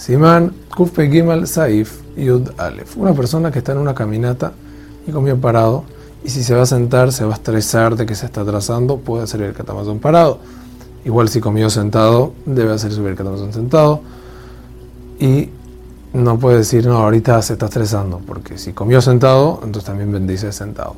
Simán Kufpe Gimal Saif Yud Alef. Una persona que está en una caminata y comió parado, y si se va a sentar, se va a estresar de que se está atrasando, puede hacer el catamazón parado. Igual si comió sentado, debe hacer subir el catamazón sentado. Y no puede decir, no, ahorita se está estresando, porque si comió sentado, entonces también bendice sentado.